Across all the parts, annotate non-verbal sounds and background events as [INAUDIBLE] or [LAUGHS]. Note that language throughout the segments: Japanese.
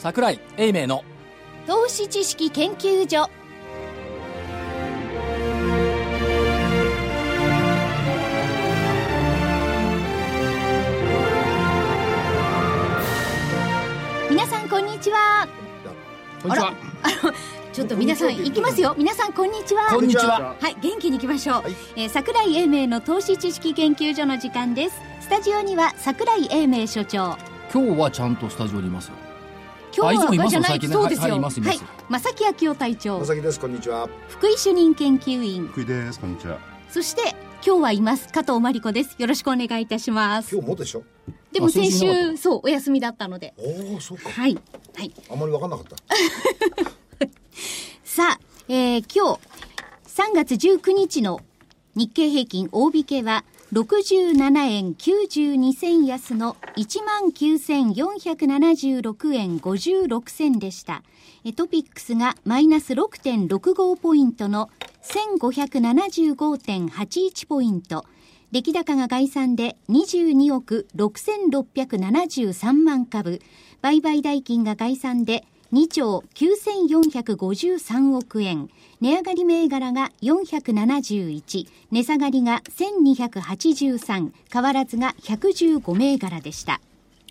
桜井英明の。投資知識研究所。皆さんこんにちは。こんにちは。[LAUGHS] ちょっと皆さん行きますよ。皆さんこんにちは。こんにちは。はい元気に行きましょう、えー桜井英明の投資知識研究所の時間です。スタジオには桜井英明所長。今日はちゃんとスタジオにいますよ今日はじゃないそうですよ。はいはい正木昭夫隊長。まさきですこんにちは。福井主任研究員。福井ですこんにちは。そして今日はいます加藤真理子です。よろしくお願いいたします。今日もでしょ？でも先週そうお休みだったので。おおそうか。はいはい。あんまり分かんなかった。[LAUGHS] さあ、えー今日3月19日の日経平均大引けは67円92銭安の19,476円56銭でした。えトピックスがマイナス6.65ポイントの1575.81ポイント。出来高が概算で22億6673万株。売買代金が概算で2兆9453億円。値上がり銘柄が471、値下がりが1283、変わらずが115銘柄でした。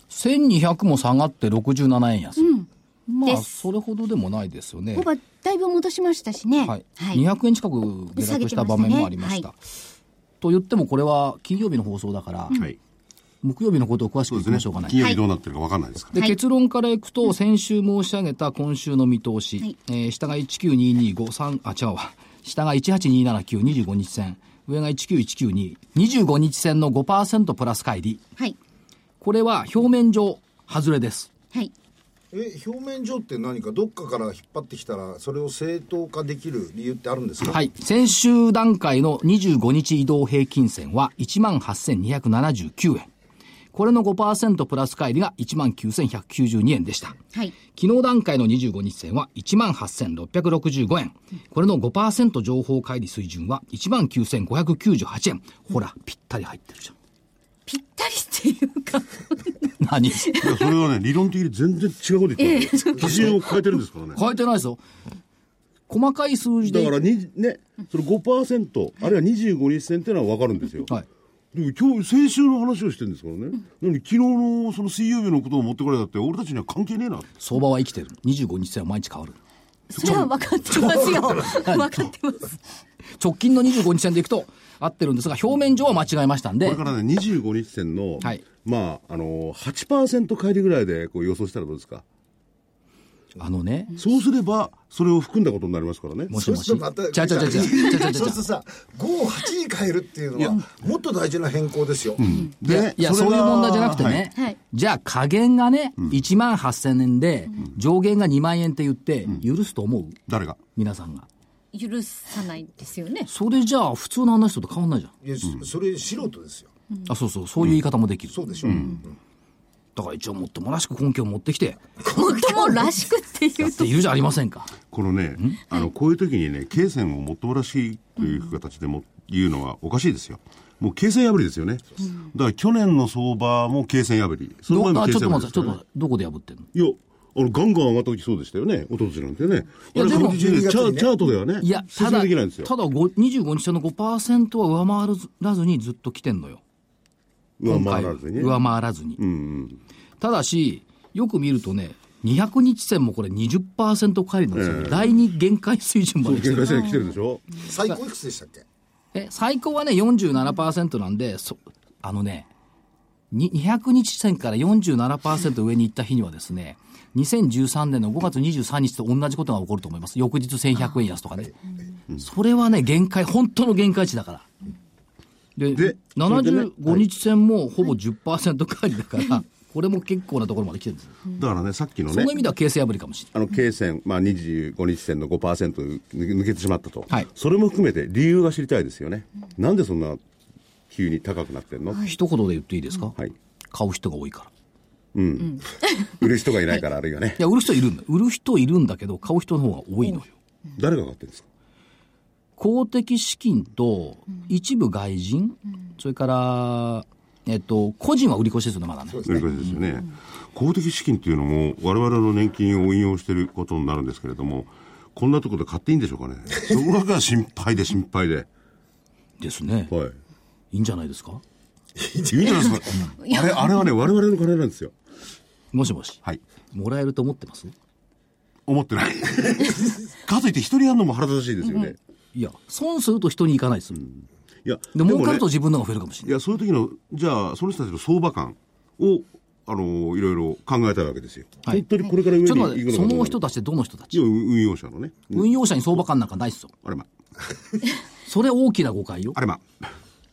1200も下がって67円安、まあです。それほどでもないですよね。ほぼだいぶ戻しましたしね。はい、200円近く下落した場面もありました。下げてまと言ってもこれは金曜日の放送だから、はい木曜日のことを詳しくいましょうかね金曜日どうなってるか分かんないですから、で、はい結論からいくと、先週申し上げた今週の見通し、はいえー下が19253、あ、違うわ。下が18279、25日線。上が19192、25日線の5%プラス乖離。はい。これは表面上、外れです。はい。え表面上って何かどっかから引っ張ってきたらそれを正当化できる理由ってあるんですか？はい。先週段階の25日移動平均線は18,279円。これの5%プラス乖離が19,192円でした。はい。昨日段階の25日線は18,665円。これの5%情報乖離水準は19,598円。ほら、ぴったり入ってるじゃん。ぴったりっていうか、[LAUGHS] 何？いやそれはね理論的に全然違うこと言ってる、基準を変えてるんですからね変えてないですよ。細かい数字で。だからにねその5%あるいは25日線っていうのは分かるんですよ、はい。でも今日先週の話をしてるんですからね、なのに昨日のその水曜日のことを持ってこられたって俺たちには関係ねえな相場は生きてる。25日線は毎日変わる。それは分かってますよ。[LAUGHS] 分かってます。直近の25日線でいくと合ってるんですが、表面上は間違えましたんでこれ、からね25日線の、はいまああの8%乖離ぐらいでこう予想したらどうですか、あのね、そうすればそれを含んだことになりますからね。もしもし。そうするとさ5を8に変えるっていうのはもっと大事な変更ですよ、いや、いやそういう問題じゃなくてね、はい。じゃあ加減がね、1万8000円で、上限が2万円って言って、許すと思う？誰が？皆さんが。許さないですよね。それじゃあ、普通のあんな人と変わんないじゃん。いやそれ素人ですよ。あ、そうそう、そういう言い方もできる。そうでしょ、だから一応もっともらしく根拠を持ってきて、もっともらしくっていうやっているじゃありませんか。このね、あのこういう時にね、経線をもっともらしいという形でも言うのはおかしいですよ。もう経線破りですよね。だから去年の相場も経線破り。その前どあも経ちょっと待って、ちょっと待ってどこで破ってんの？いや、あの、ガンガン上がった時そうでしたよね。一昨年なんてね。いやチャ12月にねチャートではね、いや、ただ、できないんですよ。ただご25日線の5%は上回らずにずっと来てんのよ。上今回らずにね。上回らずに。うんうん。ただし、よく見るとね、200日線もこれ20%乖離なんですよ。第二限界水準まで来てる。限界線が来てるでしょ？最高いくつでしたっけ？え、最高はね、47%なんで、そ、あのね、に200日線から47%上に行った日にはですね、2013年の5月23日と同じことが起こると思います。翌日1100円安とかね。それはね、限界、本当の限界値だから。で、でそれでね75日線もほぼ10%乖離だから、[LAUGHS] これも結構なところまで来てるんですよ。だからね、さっきのねその意、味では形勢破りかもしれない。あの、経線、まあ25日線の5%抜けてしまったと。はいそれも含めて理由が知りたいですよね。なんでそんな急に高くなってんの、一言で言っていいですか、はい。買う人が多いから。うん。[LAUGHS] 売る人がいないから、あるいはねい。や、売る人いるんだ。売る人いるんだけど、買う人の方が多いのよ。誰が買ってるんですか？公的資金と一部外人、それから、えっと、個人は売り越しですよね、まだね。そういうことですよね。公的資金っていうのも、我々の年金を運用していることになるんですけれども、こんなところで買っていいんでしょうかね。[LAUGHS] そこだけは心配で心配で。ですね。はい。いいんじゃないですか？いいんじゃないですか？あれ、あれはね、我々の金なんですよ。もしもし。はい。もらえると思ってます？思ってない。[LAUGHS] かといって一人やるのも腹立たしいですよね。いや、損すると人に行かないですよ。いや、で、儲かるとね自分のが増えるかもしれない。いや、そういう時の、じゃあ、その人たちの相場感を、あの、いろいろ考えたいわけですよ。はい本当にこれから上にちょっと行くのか待って、その人たちってどの人たち？いや、運用者のね。運用者に相場感なんかないっすよ。あれま。[LAUGHS] それ大きな誤解よあ。れま。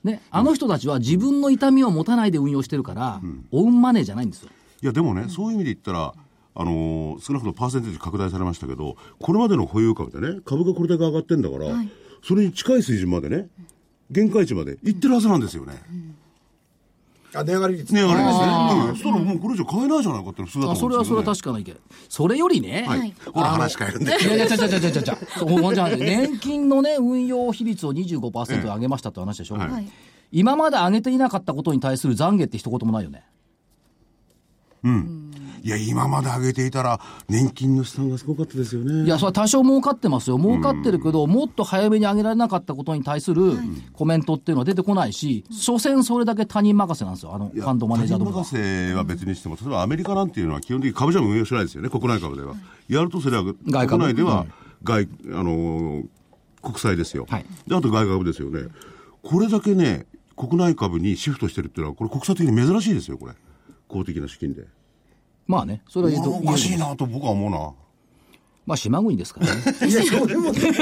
ね、あの人たちは自分の痛みを持たないで運用してるから、オウンマネーじゃないんですよ。いや、でもね、そういう意味で言ったら、あのー少なくともパーセンテージ拡大されましたけど、これまでの保有株でね、株がこれだけ上がってんだから、それに近い水準までね、限界値まで行ってるはずなんですよね。あ値上がり率値上がりですね。うんそしたらもうこれ以上買えないじゃないかっていうのが普通だとあそれはそれは思うんですよ、ね。確かな意見。それよりね、はい。ほら話変えるんで。いやいや、ちゃちゃちゃちゃちゃちゃ。そうじゃあ年金のね、運用比率を25%上げましたって話でしょ。はいはい。今まで上げていなかったことに対する懺悔って一言もないよね。いや、今まで上げていたら、年金の資産がすごかったですよね。いや、それは多少儲かってますよ。儲かってるけど、もっと早めに上げられなかったことに対するコメントっていうのは出てこないし、所詮それだけ他人任せなんですよ。あの、ファンドマネージャーとか他人。任せは別にしても、例えばアメリカなんていうのは基本的に株じゃ運用しないですよね、国内株では。やるとすれば、国内では外、あのー国債ですよ。はいで、あと外株ですよね。これだけね、国内株にシフトしてるっていうのは、これ国際的に珍しいですよ、これ。公的な資金で。まあね、それはおかしいなと僕は思うな。まあ島国ですからね。[LAUGHS] いやそういうも違う。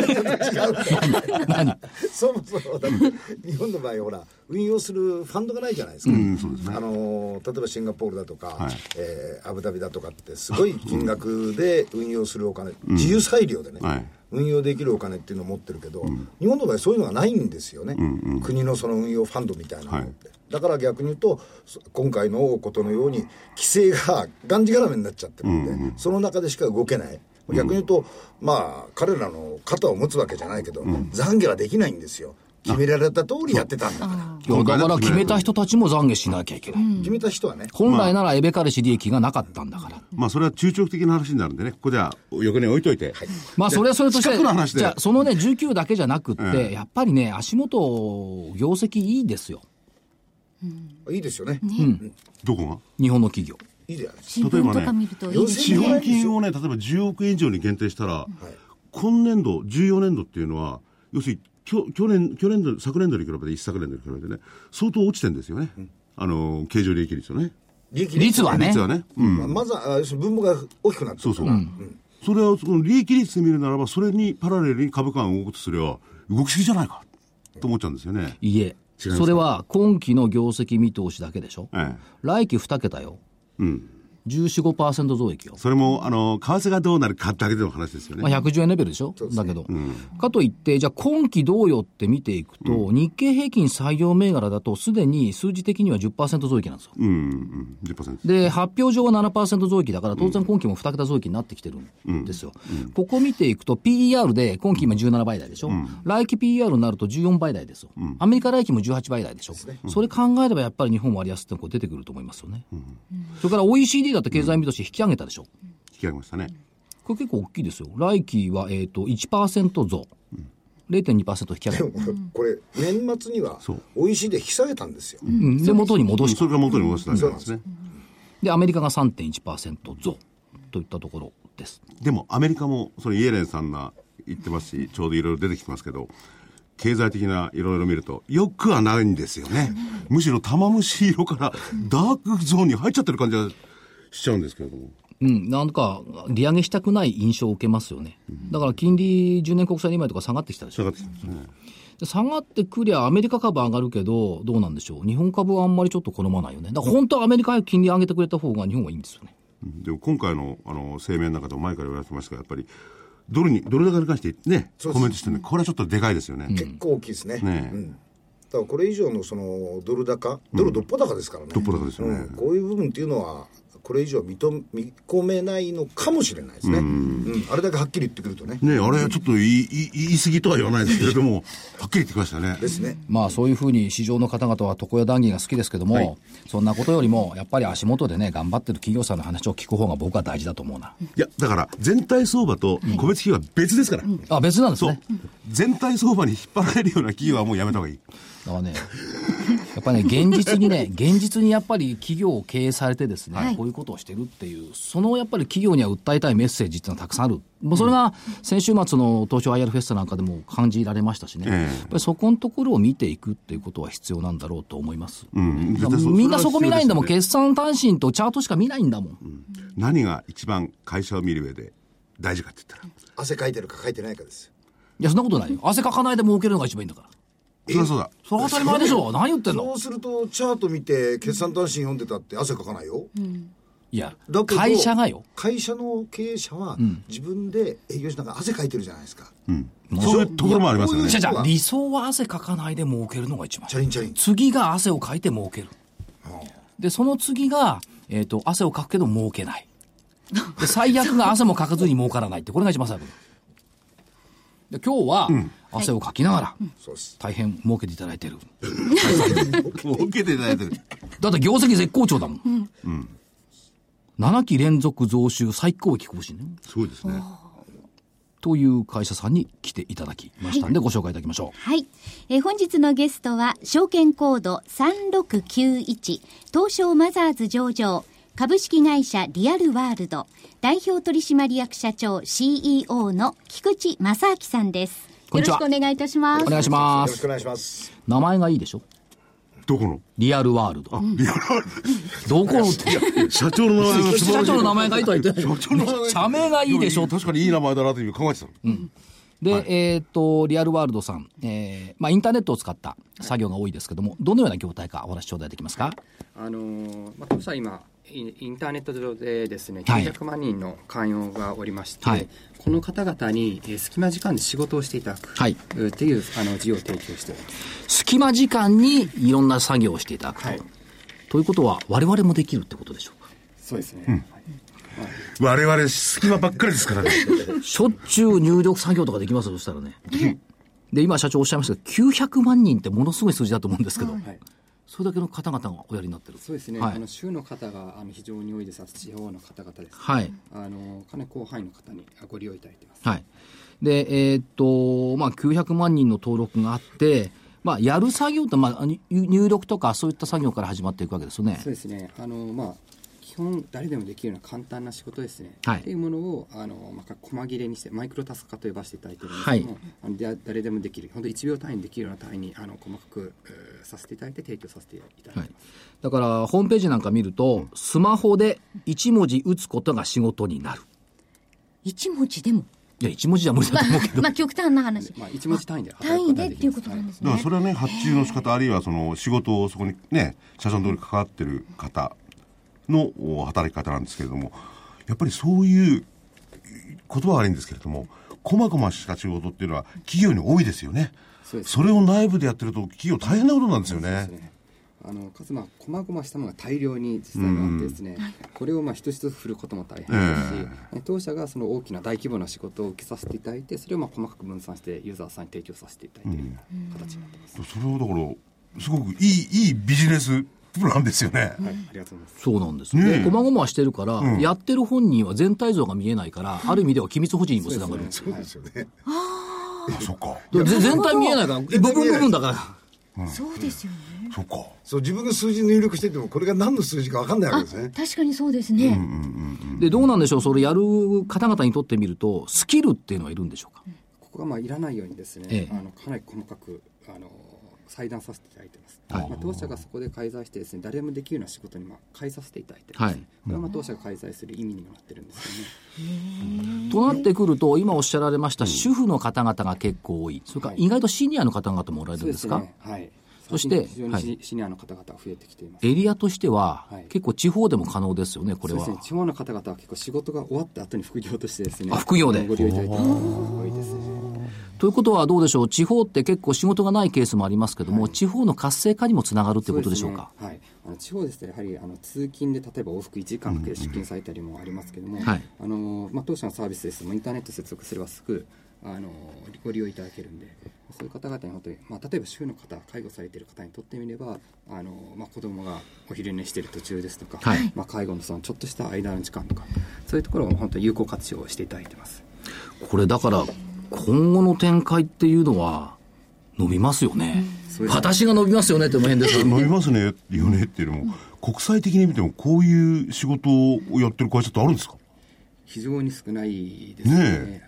何？そもそもだって日本の場合ほら運用するファンドがないじゃないですか、うんそうですね。あの例えばシンガポールだとか、はい。えーアブダビだとかってすごい金額で運用するお金、自由裁量でね、はい。運用できるお金っていうのを持ってるけど、日本の場合そういうのがないんですよね、国のその運用ファンドみたいなのって、だから逆に言うとそ今回のことのように規制ががんじがらめになっちゃってるんで、その中でしか動けない。逆に言うと、まあ彼らの肩を持つわけじゃないけど、懺悔はできないんですよ。決められた通りやってたんだから、だから決めた人たちも懺悔しなきゃいけない。決めた人はね。本来ならエベカレシ利益がなかったんだから。まあ、それは中長期的な話になるんでね、ここでは横に置いといて。まあそれはそれとして、近くの話で。じゃあそのね、19だけじゃなくって、ええやっぱりね、足元、業績いいですよ。いいですよねどこが？日本の企業。いいじゃないです新聞とか見るといいです資ね。本金をね、例えば10億円以上に限定したら、今年度、14年度っていうのは、要するに、きょ去年、去年度、昨年度に比べて、一昨年度に比べてね、相当落ちてるんですよね。あの、経常利益率はね。利益率はね率はね。うん。まあまずはあ要するに分母が大きくなってるそうそう。それは、その利益率で見るならば、それにパラレルに株価が動くとすれば、動きすぎじゃないか、と思っちゃうんですよね。いいえ。それは今期の業績見通しだけでしょ？ええ。来期2桁よ。うん。14、5%増益よ。それも、あの、為替がどうなるかだけでの話ですよね。まあ、110円レベルでしょ、だけど、かといって、じゃあ今期どうよって見ていくと、日経平均採用銘柄だと、すでに数字的には10%増益なんですよ。うん、うん、10%。で、発表上は7%増益だから、当然今期も2桁増益になってきてるんですよ。ここ見ていくと、PER で、今期今17倍台でしょ、来期 PER になると14倍台ですよ、アメリカ来期も18倍台でしょ、それ考えればやっぱり日本割安ってこう出てくると思いますよね。それから OECD だって経済見通し引き上げたでしょ。引き上げましたね。これ結構大きいですよ。来期は、えっ、と、1%増。0.2%引き上げでもこれ年末にはそう OECD 引き下げたんですよ、うんで、元に戻した。それから元に戻したんですね。で、アメリカが3.1%増といったところです。でも、アメリカも、そのイエレンさんが言ってますし、ちょうどいろいろ出てきてますけど、経済的ないろいろ見ると、よくはないんですよね。むしろ玉虫色からダークゾーンに入っちゃってる感じがしちゃうんですけれども。うん、なんか、利上げしたくない印象を受けますよね。だから、金利10年国債2枚とか下がってきたでしょ。下がってきてますね。で下がってくりゃ、アメリカ株上がるけど、どうなんでしょう。日本株はあんまりちょっと好まないよね。だから、本当はアメリカが金利上げてくれた方が日本はいいんですよね。うんでも今回のあの声明の中でも前から言われてましたが、やっぱり、ドルに、ドル高に関してね、コメントしてね、これはちょっとでかいですよね。結構大きいですねねえうん、だからこれ以上のそのドル高ドルどっぽ高ですからね、どっぽ高ですよねうんこういう部分っていうのはこれ以上認見込めないのかもしれないですね。うん、あれだけはっきり言ってくるとね。ねあれ、ちょっと言い言い言い過ぎとは言わないですけれども、[LAUGHS] はっきり言ってきましたね。ですね。まあそういうふうに市場の方々は床屋談義が好きですけども、そんなことよりも、やっぱり足元でね、頑張ってる企業さんの話を聞く方が僕は大事だと思うな。いや、だから、全体相場と個別企業は別ですから。あ、別なんですそうね。。全体相場に引っ張られるような企業はもうやめた方がいい。だからね、やっぱりね、現実にね、[LAUGHS] 現実にやっぱり企業を経営されてですね、はいこういうことをしてるっていう、そのやっぱり企業には訴えたいメッセージっていうのはたくさんある。もうそれが先週末の東証 IR フェスタなんかでも感じられましたしね、ええやっぱりそこのところを見ていくっていうことは必要なんだろうと思います。うん。みんなそこ見ないんだもん。それは決算単身とチャートしか見ないんだもん。何が一番会社を見る上で大事かって言ったら。汗かいてるかかいてないかですよ。いや、そんなことないよ。汗かかないで儲けるのが一番いいんだから。そりゃそうだ。それは当たり前でしょ？何言ってんの？そうすると、チャート見て、決算単身読んでたって汗かかないよ。いやだけ、ど会社がよ。会社の経営者は、自分で営業しながら汗かいてるじゃないですか。うん。そういうところもありますよねいや。じゃあじゃあ理想は汗かかないで儲けるのが一番チャリンチャリン。次が汗をかいて儲ける。で、その次が、えっ、と、汗をかくけど儲けない。で、最悪が汗もかかずに儲からないって、これが一番最後。で、今日は、汗をかきながら。大変儲けていただいてる。もう受けていただいてる。だって業績絶好調だもん。7期連続増収最高益更新ね。すごいですね。という会社さんに来ていただきましたんで、ご紹介いただきましょう。はい。えー本日のゲストは、証券コード3691、東証マザーズ上場、株式会社リアルワールド、代表取締役社長 CEO の菊池正明さんです。こんにちはよろしくお願いいたします。お願いしますよろしく。お願いします。名前がいいでしょ？どこの？リアルワールド。リアルどこの？って。社長の名前が社長の名前がいいとは言ってない。社長の名前社名がいいでしょ？確かにいい名前だなという考えてたの。で、えーっと、リアルワールドさん、えーまあ、インターネットを使った作業が多いですけども、どのような業態かお話頂戴できますか？あのーまあ、当社は今インターネット上でですねはい。900万人の会員がおりまして、はい。この方々に、えー隙間時間で仕事をしていただく、はい。っていうあの事業を提供しております。隙間時間にいろんな作業をしていただくと。はい。ということは、我々もできるってことでしょうか？そうですね、はい我々隙間ばっかりですからね。[LAUGHS] しょっちゅう入力作業とかできますよ、そしたらね。で、今社長おっしゃいましたけど、900万人ってものすごい数字だと思うんですけど、はいそれだけの方々がおやりになってる。そうですね、はいあの州の方があの非常に多いです地方の方々です、はい。あのかなり広範囲の方にご利用いただいています、はい。で、えーっと、まあ、900万人の登録があって、まあ、やる作業って、まあ、入入力とかそういった作業から始まっていくわけですよねそう。ですねあのまあ基本誰でもできるような簡単な仕事ですね、はいっていうものをあの、まあ、細切れにしてマイクロタスク化と呼ばせていただいてるんですけども、あので誰でもできる本当1秒単位にできるような単位にあの細かく、えーさせていただいて提供させていただいてます、だから、ホームページなんか見ると、スマホで1文字打つことが仕事になる。一文字でも？いや、1文字じゃ無理だと思うけど。まあ、極端な話。まあ、1文字単位で単位でっていうことなんですねだからそ。れはね、発注の仕方、あるいはその仕事をそこにね、社長のところに関わってる方のお働き方なんですけれども、やっぱりそういう言葉は悪いんですけれども、細々した仕事っていうのは企業に多いですよね。そうです。それを内部でやってると企業大変なことなんですよね。ね。あのかつまあ細々したものが大量に実際にあってですね、これをまあ一つ一つ振ることも大変ですし、当社がその大きな大規模な仕事を受けさせていただいてそれをまあ細かく分散してユーザーさんに提供させていただいている形になってます、それをだから、すごくいい、いいビジネスプランですよね。はい、ありがとうございますそうなんです。ねこまごましてるから、やってる本人は全体像が見えないから、ある意味では機密保持にもつながる。そうですよね。あ、そっか。全体見えないから、部分部分だから。そうですよね。そっか。そう、自分が数字入力してても、これが何の数字か分かんないわけですね。確かにそうですね。で、どうなんでしょう、それやる方々にとってみると、スキルっていうのはいるんでしょうか？ここがまあいらないようにですね、ええあのかなり細かくあの裁断させていただいてます、はい。まあ、当社がそこで介在してですね誰でもできるような仕事にまあ変えさせていただいてるんです、はい。これはまあ当社が介在する意味にもなってるんですよね。となってくると、今おっしゃられました主婦の方々が結構多い。それから意外とシニアの方々もおられるんですか、ね。はいそして非常にシ,、シニアの方々が増えてきています。エリアとしては、はい。結構地方でも可能ですよね、これは。そうですね。地方の方々は結構仕事が終わった後に副業としてですねあ副業で。ご利用いただいている方が多いですねということはどうでしょう、地方って結構仕事がないケースもありますけども、地方の活性化にもつながるってことでしょうか？はい、あの地方ですとやはりあの通勤で例えば往復1時間かけて出勤されたりもありますけども、のまあ、当社のサービスですともインターネット接続すればすぐあのご利用いただけるんでそういう方々に本当に、まあ、例えば主婦の方介護されている方にとってみればあの、まあ、子供がお昼寝している途中ですとか、はい。まあ、介護のそのちょっとした間の時間とかそういうところを本当に有効活用していただいてます。これだから、今後の展開っていうのは、伸びますよね。そうですね。私が伸びますよねっても変です伸びますね、よねっていうのも、国際的に見てもこういう仕事をやってる会社ってあるんですか？非常に少ないですね。ね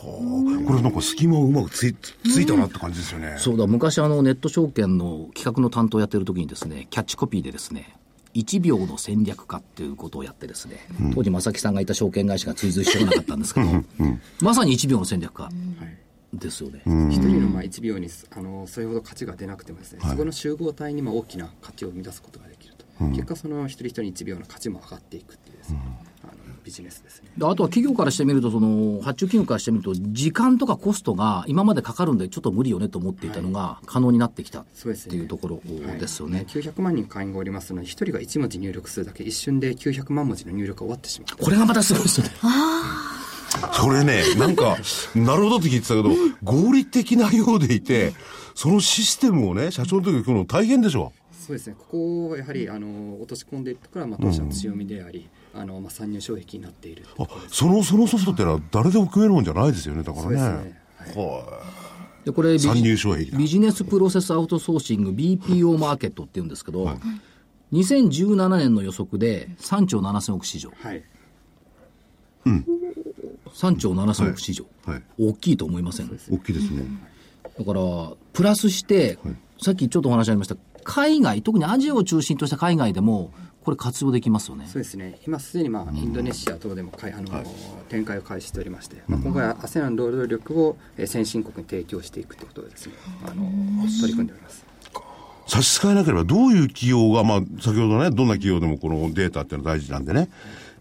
これなんか隙間をうまくついついたなって感じですよね。そうだ、昔あのネット証券の企画の担当をやってる時にですね、キャッチコピーでですね、1秒の戦略家っていうことをやってですね、当時正木さんがいた証券会社が追随してこなかったんですけど、まさに1秒の戦略家ですよね。一人のまあ1秒にあのそれほど価値が出なくてもですね、そこの集合体にまあ大きな価値を生み出すことができると、結果その一人一人1秒の価値も上がっていくっていうですね、ビジネスですね。であとは企業からしてみると、その発注企業からしてみると、時間とかコストが今までかかるんで、ちょっと無理よねと思っていたのが、可能になってきたってそうですね。いうところですよね。900万人会員がおりますので1人が1文字入力するだけ一瞬で900万文字の入力が終わってしまう。これがまたすごいですよね。それね、なんか、なるほどって聞いてたけど、合理的なようでいて、そのシステムをね、社長の時に来るの大変でしょ。そうですね。ここをやはりあの落とし込んでいくところはまあ当社の強みであり、あのまあ参入障壁になっているあ、その、そのソフトってのは誰でも組めるもんじゃないですよね、だからね。ね。はでこれビジ参入障壁だ。ビジネスプロセスアウトソーシング BPO マーケットっていうんですけど、2017年の予測で3兆7000億市場。はい。3兆7000億市場、い。はい。大きいと思いません？大きいですね。だからプラスして、さっきちょっとお話ありました海外特にアジアを中心とした海外でもこれ活用できますよね。そうですね。今すでに、まあ、インドネシア等でもかいあの、展開を開始しておりまして、まあ、今回は ASEAN 労働力をえー先進国に提供していくということでですね。あの取り組んでおります。差し支えなければ、どういう企業が、まあ、先ほどね、どんな企業でもこのデータっていうのは大事なんでね、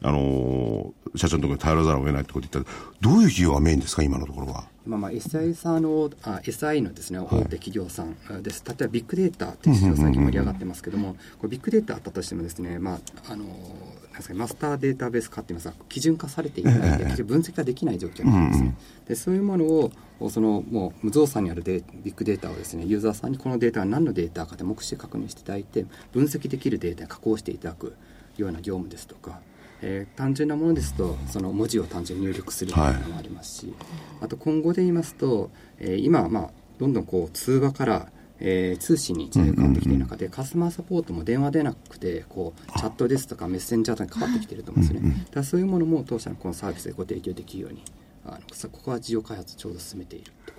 あのー社長のところに頼らざるを得ないってこと言ったら、どういう企業がメインですか、今のところは？今、まあ、SI さんのあ SI のですね大手企業さんです、例えばビッグデータっていう市場最近盛り上がってますけども、これビッグデータあったとしてもですね、まああのなんですかねマスターデータベース化って言いますか基準化されていないので、結局分析ができない状況なんですね。でそういうものをそのもう無造作にあるデービッグデータをですねユーザーさんにこのデータが何のデータかで目視で確認していただいて分析できるデータに加工していただくような業務ですとか、えー単純なものですとその文字を単純に入力するというのもありますし、あと今後で言いますと、えー今まあどんどんこう通話からえー通信に時代が変わってきている中で、カスタマーサポートも電話でなくてこうチャットですとかメッセンジャーとかに変わってきていると思うんですね、だからそういうものも当社のこのサービスでご提供できるようにあのさここは事業開発ちょうど進めていると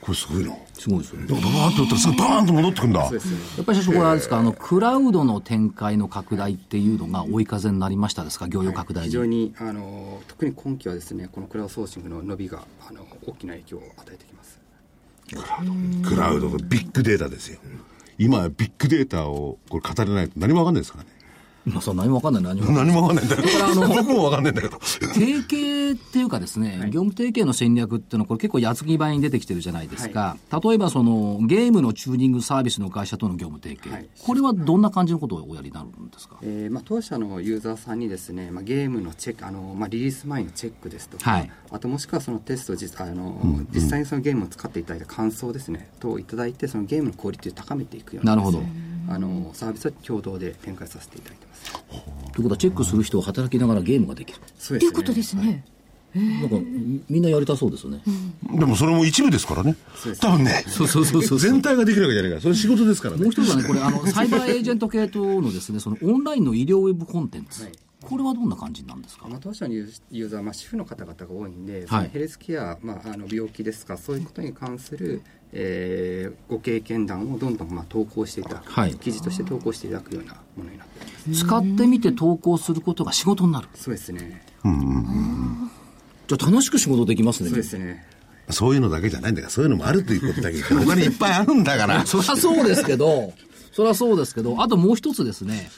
これすごいな。すごいですよねバーンと打ったらすぐバーンと戻ってくんだ。そうですねやっぱり社長これあれですか、あのクラウドの展開の拡大っていうのが追い風になりましたですか？業用拡大に、非常にあの特に今期はですねこのクラウドソーシングの伸びがあの大きな影響を与えてきますクラウドとビッグデータですよ。今、ビッグデータをこれ語れないと何もわかんないですからね。まあ、そう何もわかんない。何も。わかんない何もわかんないんだよ。からあの僕もわかんないんだけど。提携っていうかですね、業務提携の戦略っていうのはこれ結構矢継ぎ早に出てきてるじゃないですか、例えばそのゲームのチューニングサービスの会社との業務提携、はい。これはどんな感じのことをおやりになるんですか？えーまあ、当社のユーザーさんにですね、まあ、ゲームのチェックあの、まあ、リリース前のチェックですとか、はい。あともしくはそのテスト実あの、実際にそのゲームを使っていただいた感想ですね等をいただいてそのゲームのクオリティを高めていくようななるほどあのサービスは共同で展開させていただいてます。ということはチェックする人は働きながらゲームができる、そうっていうことですね。なんかみみんなやりたそうですよね、でもそれも一部ですからね。多分ね。そうそうそうそう。全体ができるわけじゃないから。それ仕事ですからね。もう。一つはね、これ、あの、[LAUGHS] サイバーエージェント系統のですね、そのオンラインの医療ウェブコンテンツ、はい。これはどんな感じなんですか？まあ、当社のユーザー、まあ、主婦の方々が多いんで、はい。ヘルスケア、まあ、あの病気ですかそういうことに関する、えーご経験談をどんどんまあ投稿していただく、はい記事として投稿していただくようなものになってます使ってみて投稿することが仕事になる。そうですねじゃあ楽しく仕事できますね。そうですねそういうのだけじゃないんだから、そういうのもあるということだけ言って、他にいっぱいあるんだから。[LAUGHS] そりゃそうですけど、そりゃそうですけど、あともう一つですね、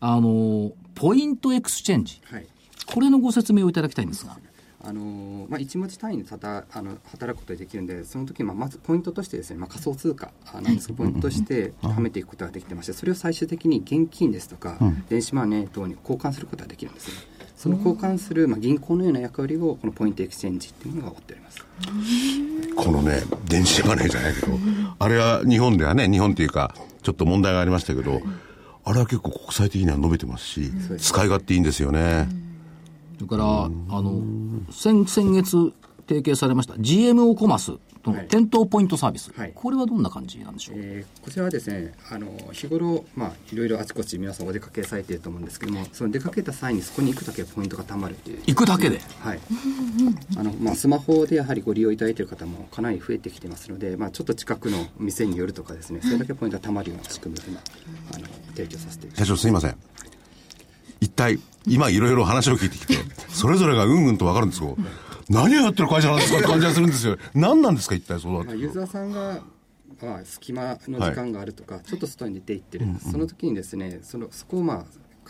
あの、ポイントエクスチェンジ。はいこれのご説明をいただきたいんですが。あのまあ、1文字単位でたたあの働くことができるんでその時まあまずポイントとしてですね、まあ、仮想通貨なんですけど、ポイントとして貯めていくことができてましてそれを最終的に現金ですとか、電子マネー等に交換することができるんですね。その交換する、まあ、銀行のような役割をこのポイントエクスチェンジっていうものが負っております。このね、電子マネーじゃないけど、あれは日本ではね、日本っていうか、ちょっと問題がありましたけど、あれは結構国際的には伸びてますし、使い勝手いいんですよね。それから、あの、先、先月提携されました GMO コマースとの店頭ポイントサービス、はい。これはどんな感じなんでしょう、えーこちらはですねあの日頃、まあ、いろいろあちこち皆さんお出かけされていると思うんですけどもその出かけた際にそこに行くだけポイントがたまるという。行くだけで？はい。あのまあ、スマホでやはりご利用いただいている方もかなり増えてきてますので、まあ、ちょっと近くの店によるとかですねそれだけポイントがたまるような仕組みを今あの提供させていただいて社長すいません。一体、今いろいろ話を聞いてきて、それぞれがうんうんとわかるんですけど、何をやってる会社なんですかって感じがするんですよ。何なんですか一体そうだって。まあ、。ユーザーさんが、まあ、隙間の時間があるとか、ちょっと外に出て行ってる、その時にですねそのそこをまあ